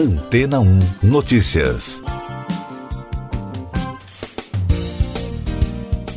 Antena 1 Notícias.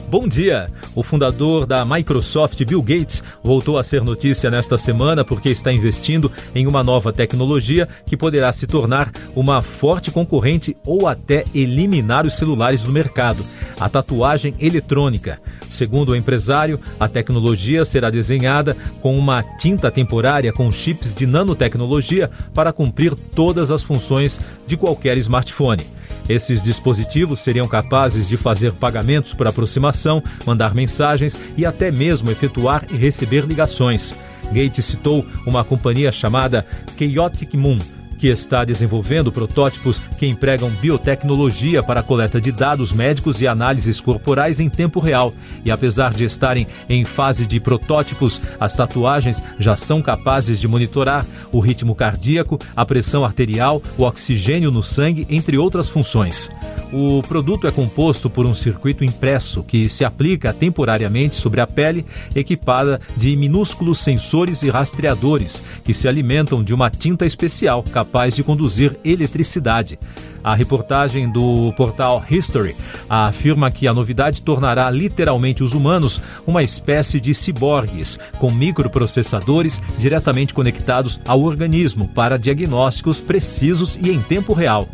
Bom dia! O fundador da Microsoft, Bill Gates, voltou a ser notícia nesta semana porque está investindo em uma nova tecnologia que poderá se tornar uma forte concorrente ou até eliminar os celulares do mercado: a tatuagem eletrônica. Segundo o empresário, a tecnologia será desenhada com uma tinta temporária com chips de nanotecnologia para cumprir todas as funções de qualquer smartphone. Esses dispositivos seriam capazes de fazer pagamentos por aproximação, mandar mensagens e até mesmo efetuar e receber ligações. Gates citou uma companhia chamada Chaotic Moon que está desenvolvendo protótipos que empregam biotecnologia para a coleta de dados médicos e análises corporais em tempo real. E apesar de estarem em fase de protótipos, as tatuagens já são capazes de monitorar o ritmo cardíaco, a pressão arterial, o oxigênio no sangue, entre outras funções. O produto é composto por um circuito impresso que se aplica temporariamente sobre a pele, equipada de minúsculos sensores e rastreadores que se alimentam de uma tinta especial capaz capaz de conduzir eletricidade. A reportagem do portal History afirma que a novidade tornará literalmente os humanos uma espécie de ciborgues, com microprocessadores diretamente conectados ao organismo para diagnósticos precisos e em tempo real.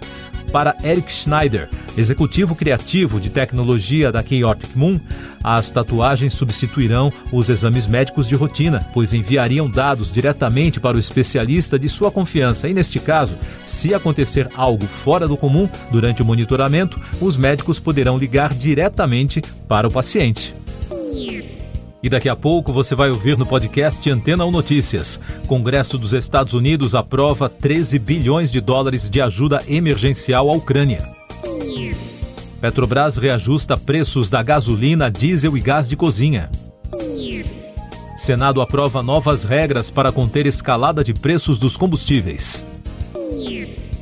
Para Eric Schneider, executivo criativo de tecnologia da Chaotic Moon, as tatuagens substituirão os exames médicos de rotina, pois enviariam dados diretamente para o especialista de sua confiança e, neste caso, se acontecer algo fora do comum durante o monitoramento, os médicos poderão ligar diretamente para o paciente. E daqui a pouco você vai ouvir no podcast Antena 1 Notícias. Congresso dos Estados Unidos aprova 13 bilhões de dólares de ajuda emergencial à Ucrânia. Petrobras reajusta preços da gasolina, diesel e gás de cozinha. Senado aprova novas regras para conter escalada de preços dos combustíveis.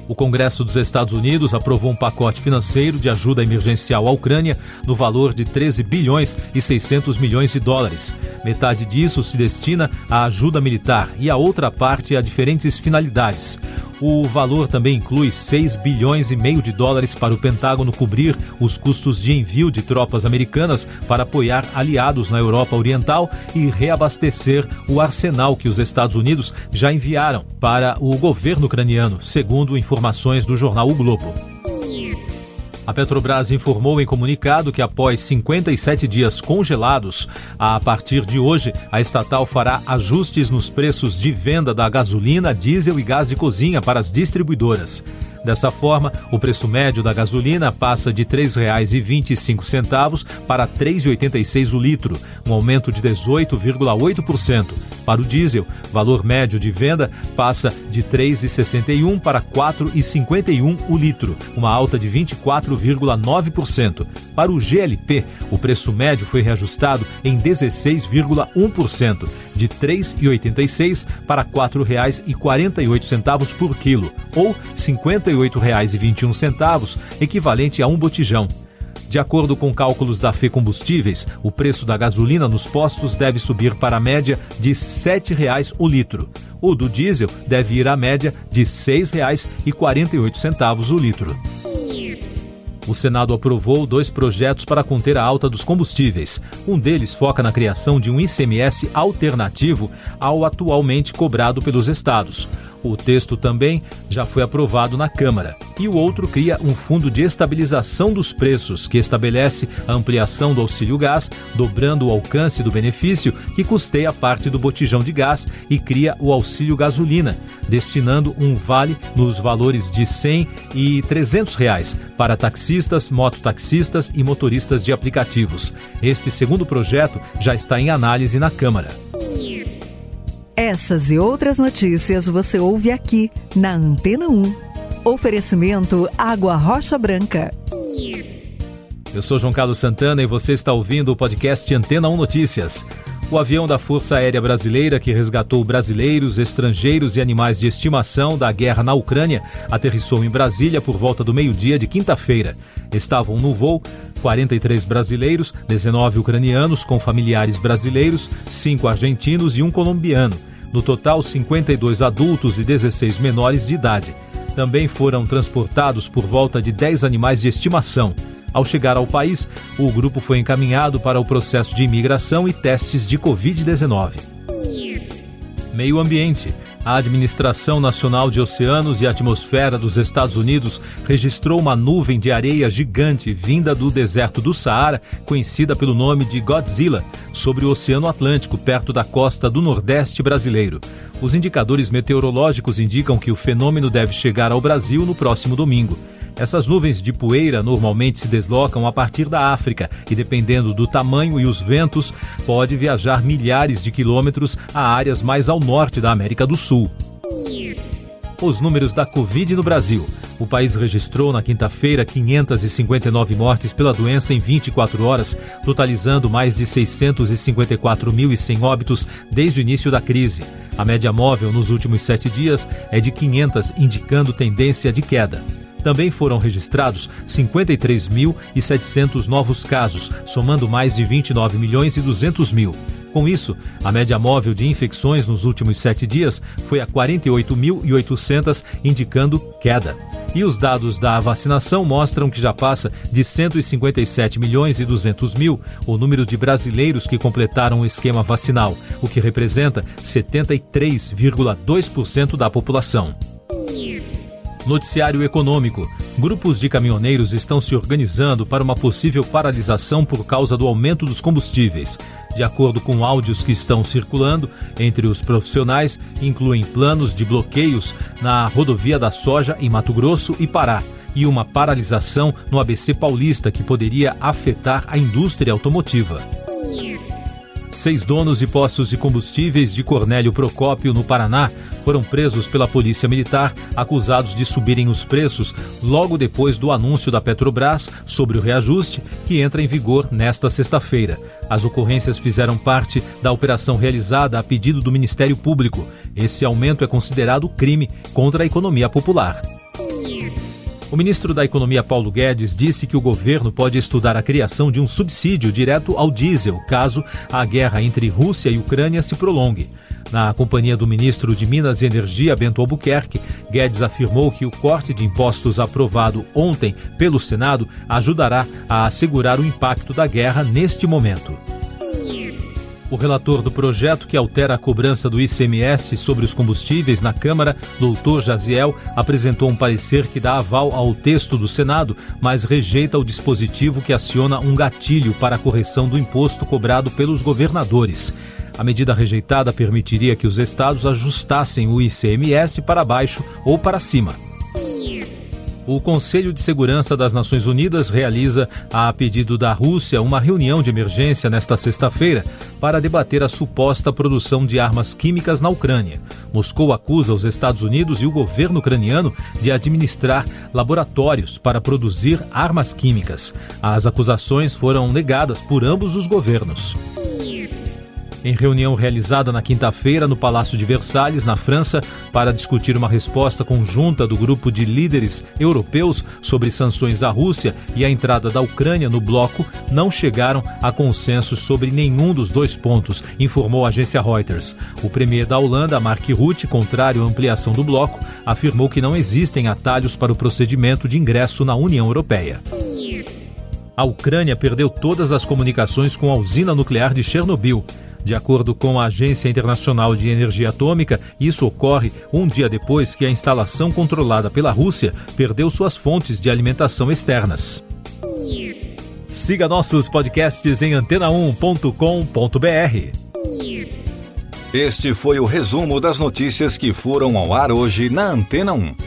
O Congresso dos Estados Unidos aprovou um pacote financeiro de ajuda emergencial à Ucrânia no valor de 13 bilhões e 600 milhões de dólares. Metade disso se destina à ajuda militar e a outra parte a diferentes finalidades. O valor também inclui 6 bilhões e meio de dólares para o Pentágono cobrir os custos de envio de tropas americanas para apoiar aliados na Europa Oriental e reabastecer o arsenal que os Estados Unidos já enviaram para o governo ucraniano, segundo informações do jornal O Globo. A Petrobras informou em comunicado que, após 57 dias congelados, a partir de hoje, a estatal fará ajustes nos preços de venda da gasolina, diesel e gás de cozinha para as distribuidoras. Dessa forma, o preço médio da gasolina passa de R$ 3,25 para R$ 3,86 o litro, um aumento de 18,8%. Para o diesel, valor médio de venda passa de R$ 3,61 para R$ 4,51 o litro, uma alta de 24,9%. Para o GLP, o preço médio foi reajustado em 16,1%, de R$ 3,86 para R$ 4,48 por quilo, ou R$ 58,21, equivalente a um botijão. De acordo com cálculos da Fê Combustíveis, o preço da gasolina nos postos deve subir para a média de R$ 7,00 o litro. O do diesel deve ir à média de R$ 6,48 o litro. O Senado aprovou dois projetos para conter a alta dos combustíveis. Um deles foca na criação de um ICMS alternativo ao atualmente cobrado pelos estados. O texto também já foi aprovado na Câmara. E o outro cria um fundo de estabilização dos preços, que estabelece a ampliação do auxílio gás, dobrando o alcance do benefício que custeia parte do botijão de gás e cria o auxílio gasolina, destinando um vale nos valores de 100 e 300 reais para taxistas, mototaxistas e motoristas de aplicativos. Este segundo projeto já está em análise na Câmara. Essas e outras notícias você ouve aqui na Antena 1. Oferecimento Água Rocha Branca. Eu sou João Carlos Santana e você está ouvindo o podcast Antena 1 Notícias. O avião da Força Aérea Brasileira, que resgatou brasileiros, estrangeiros e animais de estimação da guerra na Ucrânia, aterrissou em Brasília por volta do meio-dia de quinta-feira. Estavam no voo 43 brasileiros, 19 ucranianos com familiares brasileiros, 5 argentinos e um colombiano. No total, 52 adultos e 16 menores de idade. Também foram transportados por volta de 10 animais de estimação. Ao chegar ao país, o grupo foi encaminhado para o processo de imigração e testes de Covid-19. Meio Ambiente. A Administração Nacional de Oceanos e Atmosfera dos Estados Unidos registrou uma nuvem de areia gigante vinda do deserto do Saara, conhecida pelo nome de Godzilla, sobre o Oceano Atlântico, perto da costa do Nordeste brasileiro. Os indicadores meteorológicos indicam que o fenômeno deve chegar ao Brasil no próximo domingo. Essas nuvens de poeira normalmente se deslocam a partir da África e, dependendo do tamanho e os ventos, pode viajar milhares de quilômetros a áreas mais ao norte da América do Sul. Os números da Covid no Brasil. O país registrou na quinta-feira 559 mortes pela doença em 24 horas, totalizando mais de 654.100 óbitos desde o início da crise. A média móvel nos últimos sete dias é de 500, indicando tendência de queda. Também foram registrados 53.700 novos casos, somando mais de 29 milhões e 200 mil. Com isso, a média móvel de infecções nos últimos sete dias foi a 48.800, indicando queda. E os dados da vacinação mostram que já passa de 157 milhões e 200 mil o número de brasileiros que completaram o esquema vacinal, o que representa 73,2% da população. Noticiário Econômico. Grupos de caminhoneiros estão se organizando para uma possível paralisação por causa do aumento dos combustíveis. De acordo com áudios que estão circulando entre os profissionais, incluem planos de bloqueios na rodovia da soja em Mato Grosso e Pará e uma paralisação no ABC Paulista que poderia afetar a indústria automotiva. Seis donos de postos de combustíveis de Cornélio Procópio, no Paraná, foram presos pela Polícia Militar, acusados de subirem os preços logo depois do anúncio da Petrobras sobre o reajuste, que entra em vigor nesta sexta-feira. As ocorrências fizeram parte da operação realizada a pedido do Ministério Público. Esse aumento é considerado crime contra a economia popular. O ministro da Economia Paulo Guedes disse que o governo pode estudar a criação de um subsídio direto ao diesel, caso a guerra entre Rússia e Ucrânia se prolongue. Na companhia do ministro de Minas e Energia, Bento Albuquerque, Guedes afirmou que o corte de impostos aprovado ontem pelo Senado ajudará a assegurar o impacto da guerra neste momento. O relator do projeto que altera a cobrança do ICMS sobre os combustíveis na Câmara, doutor Jaziel, apresentou um parecer que dá aval ao texto do Senado, mas rejeita o dispositivo que aciona um gatilho para a correção do imposto cobrado pelos governadores. A medida rejeitada permitiria que os estados ajustassem o ICMS para baixo ou para cima o Conselho de Segurança das Nações Unidas realiza, a pedido da Rússia, uma reunião de emergência nesta sexta-feira para debater a suposta produção de armas químicas na Ucrânia. Moscou acusa os Estados Unidos e o governo ucraniano de administrar laboratórios para produzir armas químicas. As acusações foram negadas por ambos os governos. Em reunião realizada na quinta-feira no Palácio de Versalhes, na França, para discutir uma resposta conjunta do grupo de líderes europeus sobre sanções à Rússia e a entrada da Ucrânia no bloco, não chegaram a consenso sobre nenhum dos dois pontos, informou a agência Reuters. O premier da Holanda, Mark Rutte, contrário à ampliação do bloco, afirmou que não existem atalhos para o procedimento de ingresso na União Europeia. A Ucrânia perdeu todas as comunicações com a usina nuclear de Chernobyl. De acordo com a Agência Internacional de Energia Atômica, isso ocorre um dia depois que a instalação controlada pela Rússia perdeu suas fontes de alimentação externas. Siga nossos podcasts em antena1.com.br. Este foi o resumo das notícias que foram ao ar hoje na Antena 1.